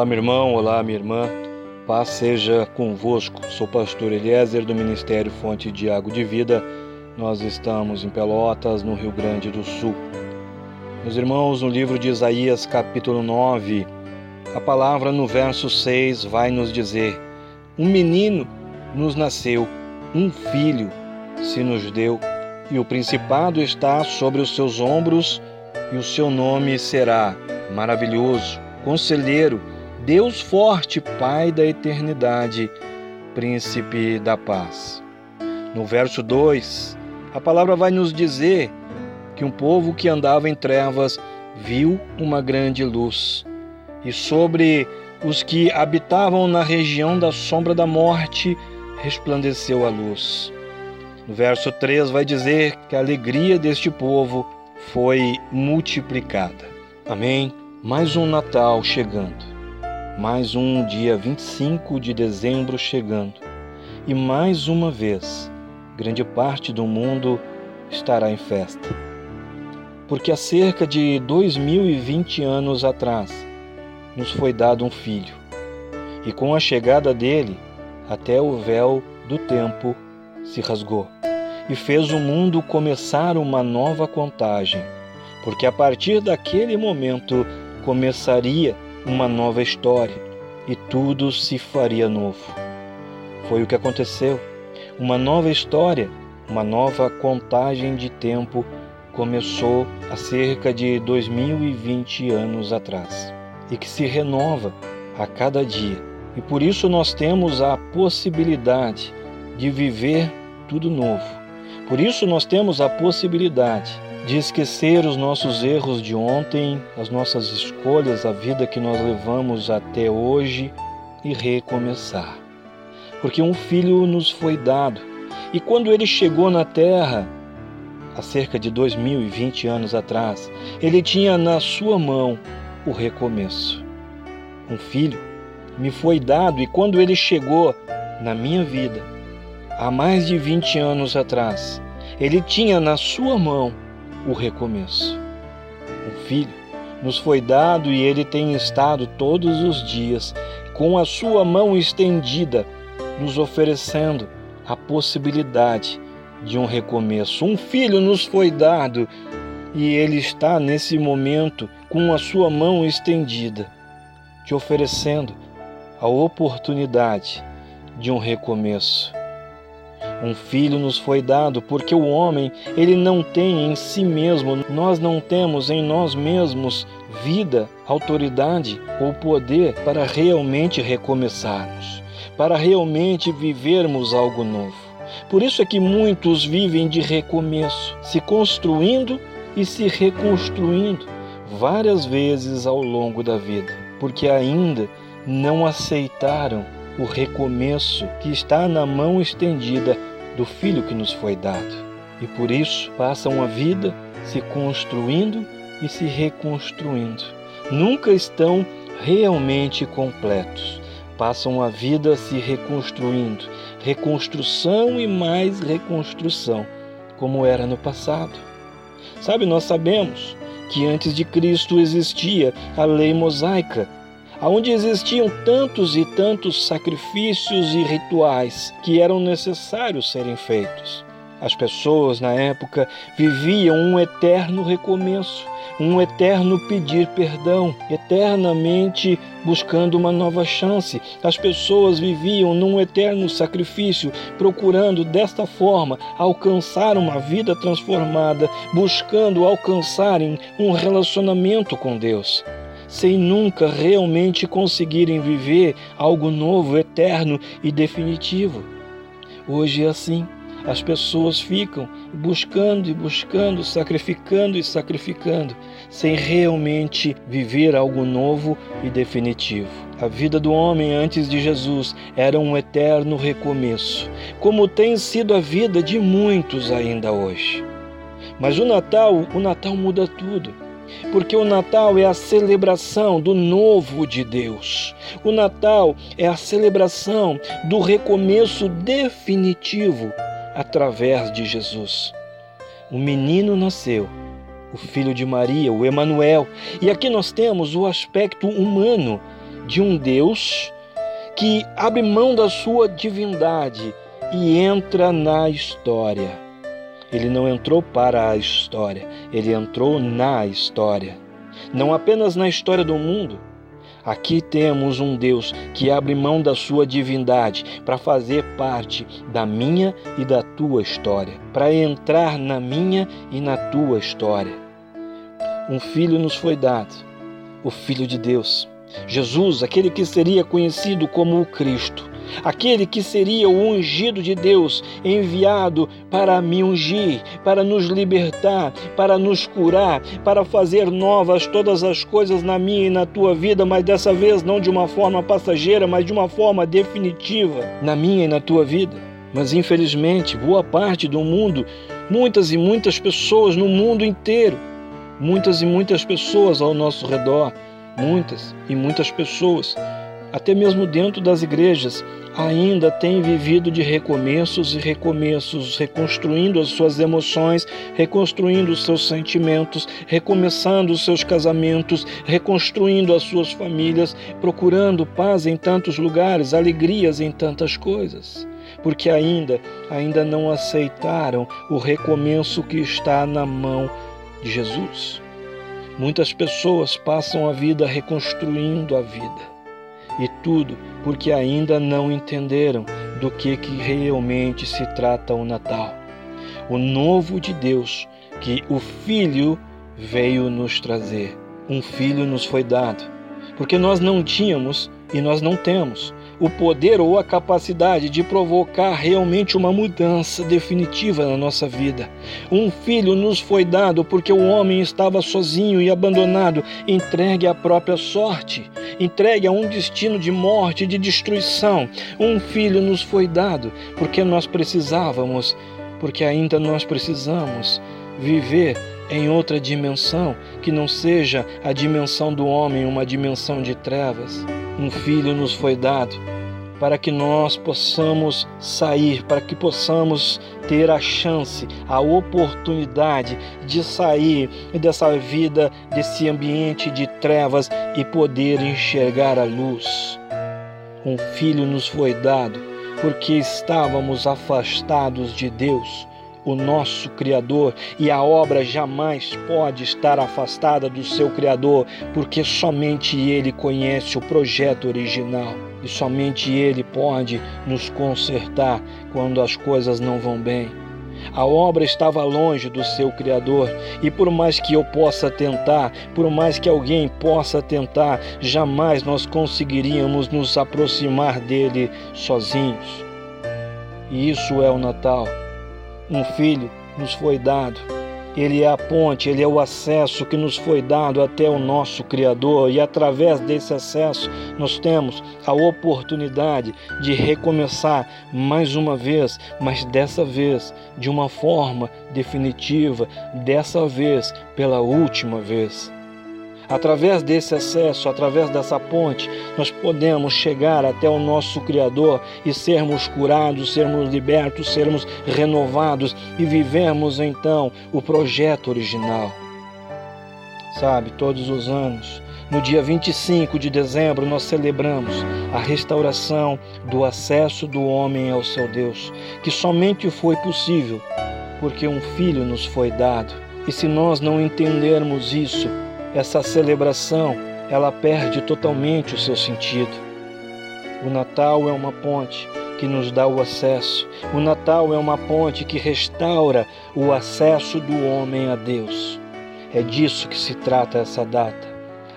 Olá, meu irmão, olá, minha irmã. Paz seja convosco. Sou pastor Eliezer do Ministério Fonte de Água de Vida. Nós estamos em Pelotas, no Rio Grande do Sul. Meus irmãos, no livro de Isaías, capítulo 9, a palavra no verso 6 vai nos dizer: Um menino nos nasceu, um filho se nos deu, e o principado está sobre os seus ombros, e o seu nome será maravilhoso, conselheiro Deus forte, Pai da eternidade, Príncipe da paz. No verso 2, a palavra vai nos dizer que um povo que andava em trevas viu uma grande luz, e sobre os que habitavam na região da sombra da morte resplandeceu a luz. No verso 3 vai dizer que a alegria deste povo foi multiplicada. Amém? Mais um Natal chegando mais um dia 25 de dezembro chegando. E mais uma vez, grande parte do mundo estará em festa. Porque há cerca de 2020 anos atrás, nos foi dado um filho. E com a chegada dele, até o véu do tempo se rasgou e fez o mundo começar uma nova contagem, porque a partir daquele momento começaria uma nova história e tudo se faria novo. Foi o que aconteceu. Uma nova história, uma nova contagem de tempo começou há cerca de 2020 anos atrás e que se renova a cada dia. E por isso nós temos a possibilidade de viver tudo novo. Por isso nós temos a possibilidade de esquecer os nossos erros de ontem, as nossas escolhas, a vida que nós levamos até hoje e recomeçar. Porque um filho nos foi dado, e quando ele chegou na terra, há cerca de 2020 anos atrás, ele tinha na sua mão o recomeço. Um filho me foi dado, e quando ele chegou na minha vida, há mais de 20 anos atrás, ele tinha na sua mão o recomeço. O Filho nos foi dado e ele tem estado todos os dias com a sua mão estendida, nos oferecendo a possibilidade de um recomeço. Um filho nos foi dado e ele está nesse momento com a sua mão estendida, te oferecendo a oportunidade de um recomeço. Um filho nos foi dado, porque o homem, ele não tem em si mesmo, nós não temos em nós mesmos vida, autoridade ou poder para realmente recomeçarmos, para realmente vivermos algo novo. Por isso é que muitos vivem de recomeço, se construindo e se reconstruindo várias vezes ao longo da vida, porque ainda não aceitaram o recomeço que está na mão estendida do Filho que nos foi dado. E por isso passam a vida se construindo e se reconstruindo. Nunca estão realmente completos. Passam a vida se reconstruindo, reconstrução e mais reconstrução, como era no passado. Sabe, nós sabemos que antes de Cristo existia a lei mosaica, onde existiam tantos e tantos sacrifícios e rituais que eram necessários serem feitos. As pessoas na época viviam um eterno recomeço, um eterno pedir perdão, eternamente buscando uma nova chance. As pessoas viviam num eterno sacrifício, procurando desta forma alcançar uma vida transformada, buscando alcançarem um relacionamento com Deus sem nunca realmente conseguirem viver algo novo, eterno e definitivo. Hoje é assim. as pessoas ficam buscando e buscando, sacrificando e sacrificando, sem realmente viver algo novo e definitivo. A vida do homem antes de Jesus era um eterno recomeço, como tem sido a vida de muitos ainda hoje. Mas o Natal, o Natal muda tudo porque o Natal é a celebração do novo de Deus. O Natal é a celebração do recomeço definitivo através de Jesus. O menino nasceu, o filho de Maria, o Emanuel, e aqui nós temos o aspecto humano de um Deus que abre mão da sua divindade e entra na história. Ele não entrou para a história, ele entrou na história. Não apenas na história do mundo, Aqui temos um Deus que abre mão da sua divindade para fazer parte da minha e da tua história, para entrar na minha e na tua história. Um filho nos foi dado, o Filho de Deus. Jesus, aquele que seria conhecido como o Cristo, aquele que seria o ungido de Deus, enviado para me ungir, para nos libertar, para nos curar, para fazer novas todas as coisas na minha e na tua vida, mas dessa vez não de uma forma passageira, mas de uma forma definitiva na minha e na tua vida. Mas infelizmente, boa parte do mundo, muitas e muitas pessoas no mundo inteiro, muitas e muitas pessoas ao nosso redor, muitas e muitas pessoas, até mesmo dentro das igrejas, ainda tem vivido de recomeços e recomeços, reconstruindo as suas emoções, reconstruindo os seus sentimentos, recomeçando os seus casamentos, reconstruindo as suas famílias, procurando paz em tantos lugares, alegrias em tantas coisas, porque ainda ainda não aceitaram o recomeço que está na mão de Jesus. Muitas pessoas passam a vida reconstruindo a vida e tudo porque ainda não entenderam do que, que realmente se trata o Natal. O novo de Deus que o Filho veio nos trazer. Um filho nos foi dado, porque nós não tínhamos e nós não temos o poder ou a capacidade de provocar realmente uma mudança definitiva na nossa vida. Um filho nos foi dado porque o homem estava sozinho e abandonado, entregue à própria sorte, entregue a um destino de morte, de destruição. Um filho nos foi dado porque nós precisávamos, porque ainda nós precisamos viver em outra dimensão que não seja a dimensão do homem, uma dimensão de trevas. Um filho nos foi dado para que nós possamos sair, para que possamos ter a chance, a oportunidade de sair dessa vida, desse ambiente de trevas e poder enxergar a luz. Um filho nos foi dado porque estávamos afastados de Deus o nosso Criador, e a obra jamais pode estar afastada do seu Criador, porque somente Ele conhece o projeto original e somente Ele pode nos consertar quando as coisas não vão bem. A obra estava longe do seu Criador, e por mais que eu possa tentar, por mais que alguém possa tentar, jamais nós conseguiríamos nos aproximar dele sozinhos. E isso é o Natal um filho nos foi dado. Ele é a ponte, ele é o acesso que nos foi dado até o nosso Criador, e através desse acesso nós temos a oportunidade de recomeçar mais uma vez, mas dessa vez de uma forma definitiva, dessa vez pela última vez. Através desse acesso, através dessa ponte, nós podemos chegar até o nosso Criador e sermos curados, sermos libertos, sermos renovados e vivemos então o projeto original. Sabe, todos os anos, no dia 25 de dezembro, nós celebramos a restauração do acesso do homem ao seu Deus, que somente foi possível porque um filho nos foi dado. E se nós não entendermos isso, essa celebração ela perde totalmente o seu sentido. O Natal é uma ponte que nos dá o acesso. O Natal é uma ponte que restaura o acesso do homem a Deus. É disso que se trata essa data.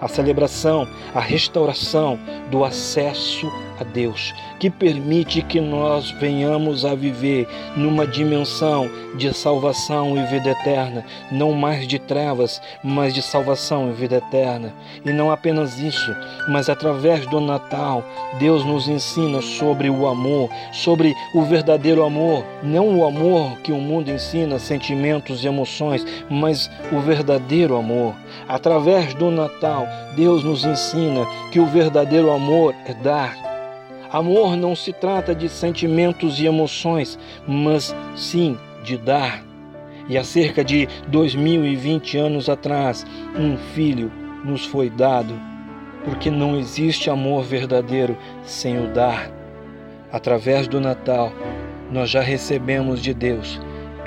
A celebração, a restauração do acesso a Deus, que permite que nós venhamos a viver numa dimensão de salvação e vida eterna, não mais de trevas, mas de salvação e vida eterna. E não apenas isso, mas através do Natal, Deus nos ensina sobre o amor, sobre o verdadeiro amor, não o amor que o mundo ensina, sentimentos e emoções, mas o verdadeiro amor. Através do Natal, Deus nos ensina que o verdadeiro amor é dar Amor não se trata de sentimentos e emoções, mas sim de dar. E há cerca de 2020 anos atrás, um filho nos foi dado, porque não existe amor verdadeiro sem o dar. Através do Natal, nós já recebemos de Deus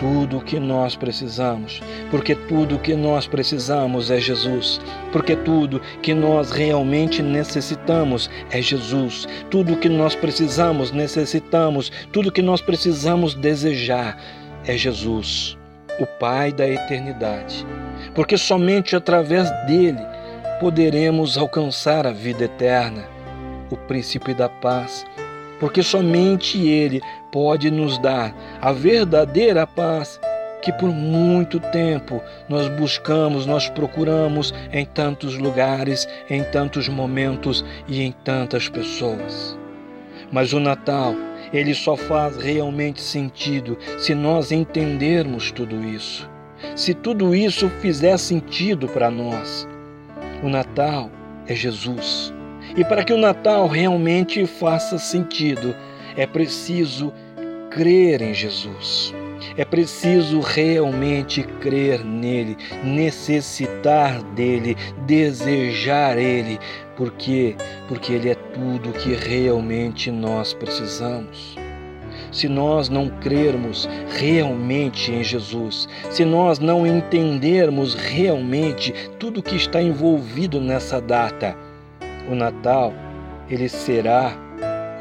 tudo o que nós precisamos, porque tudo o que nós precisamos é Jesus, porque tudo que nós realmente necessitamos é Jesus, tudo o que nós precisamos, necessitamos, tudo que nós precisamos desejar é Jesus, o Pai da eternidade, porque somente através dele poderemos alcançar a vida eterna, o príncipe da paz porque somente Ele pode nos dar a verdadeira paz que por muito tempo nós buscamos, nós procuramos em tantos lugares, em tantos momentos e em tantas pessoas. Mas o Natal, ele só faz realmente sentido se nós entendermos tudo isso. Se tudo isso fizer sentido para nós. O Natal é Jesus. E para que o Natal realmente faça sentido, é preciso crer em Jesus. É preciso realmente crer nele, necessitar dele, desejar ele, porque porque ele é tudo que realmente nós precisamos. Se nós não crermos realmente em Jesus, se nós não entendermos realmente tudo que está envolvido nessa data, o Natal, ele será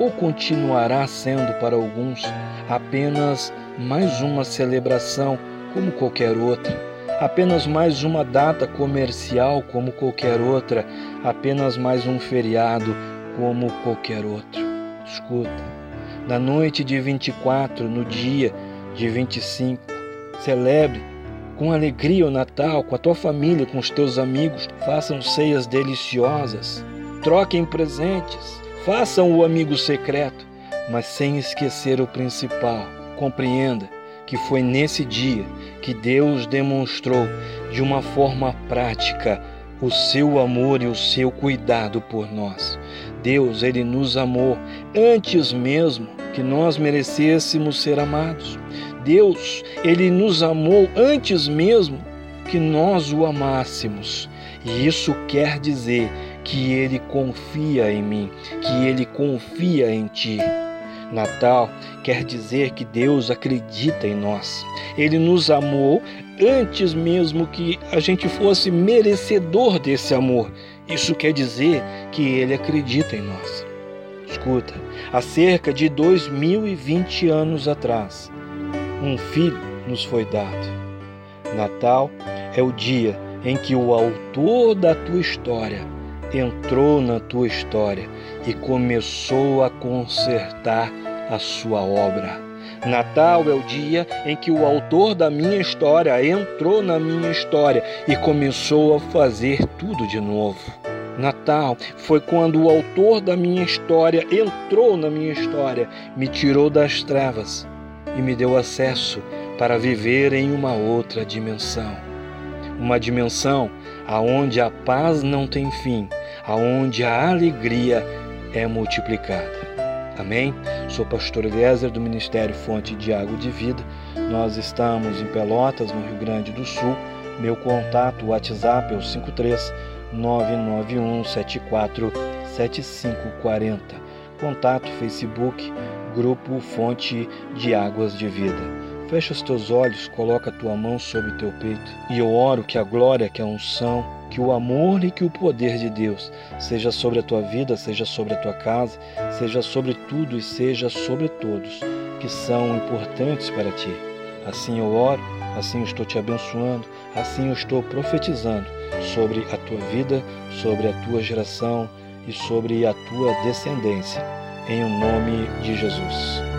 ou continuará sendo para alguns apenas mais uma celebração como qualquer outra, apenas mais uma data comercial como qualquer outra, apenas mais um feriado como qualquer outro. Escuta, na noite de 24, no dia de 25, celebre com alegria o Natal com a tua família, com os teus amigos, façam ceias deliciosas. Troquem presentes, façam o amigo secreto, mas sem esquecer o principal. Compreenda que foi nesse dia que Deus demonstrou de uma forma prática o seu amor e o seu cuidado por nós. Deus, ele nos amou antes mesmo que nós merecêssemos ser amados. Deus, ele nos amou antes mesmo que nós o amássemos. E isso quer dizer que Ele confia em mim, que Ele confia em ti. Natal quer dizer que Deus acredita em nós. Ele nos amou antes mesmo que a gente fosse merecedor desse amor. Isso quer dizer que Ele acredita em nós. Escuta, há cerca de 2020 anos atrás, um filho nos foi dado. Natal é o dia em que o autor da tua história entrou na tua história e começou a consertar a sua obra. Natal é o dia em que o autor da minha história entrou na minha história e começou a fazer tudo de novo. Natal foi quando o autor da minha história entrou na minha história, me tirou das trevas e me deu acesso para viver em uma outra dimensão. Uma dimensão aonde a paz não tem fim aonde a alegria é multiplicada. Amém? Sou pastor Eliezer do Ministério Fonte de Água de Vida. Nós estamos em Pelotas, no Rio Grande do Sul. Meu contato, WhatsApp é o 53 991 74 7540. Contato Facebook, Grupo Fonte de Águas de Vida. Fecha os teus olhos, coloca a tua mão sobre o teu peito e eu oro que a glória, que a unção, que o amor e que o poder de Deus seja sobre a tua vida, seja sobre a tua casa, seja sobre tudo e seja sobre todos que são importantes para ti. Assim eu oro, assim eu estou te abençoando, assim eu estou profetizando sobre a tua vida, sobre a tua geração e sobre a tua descendência em o nome de Jesus.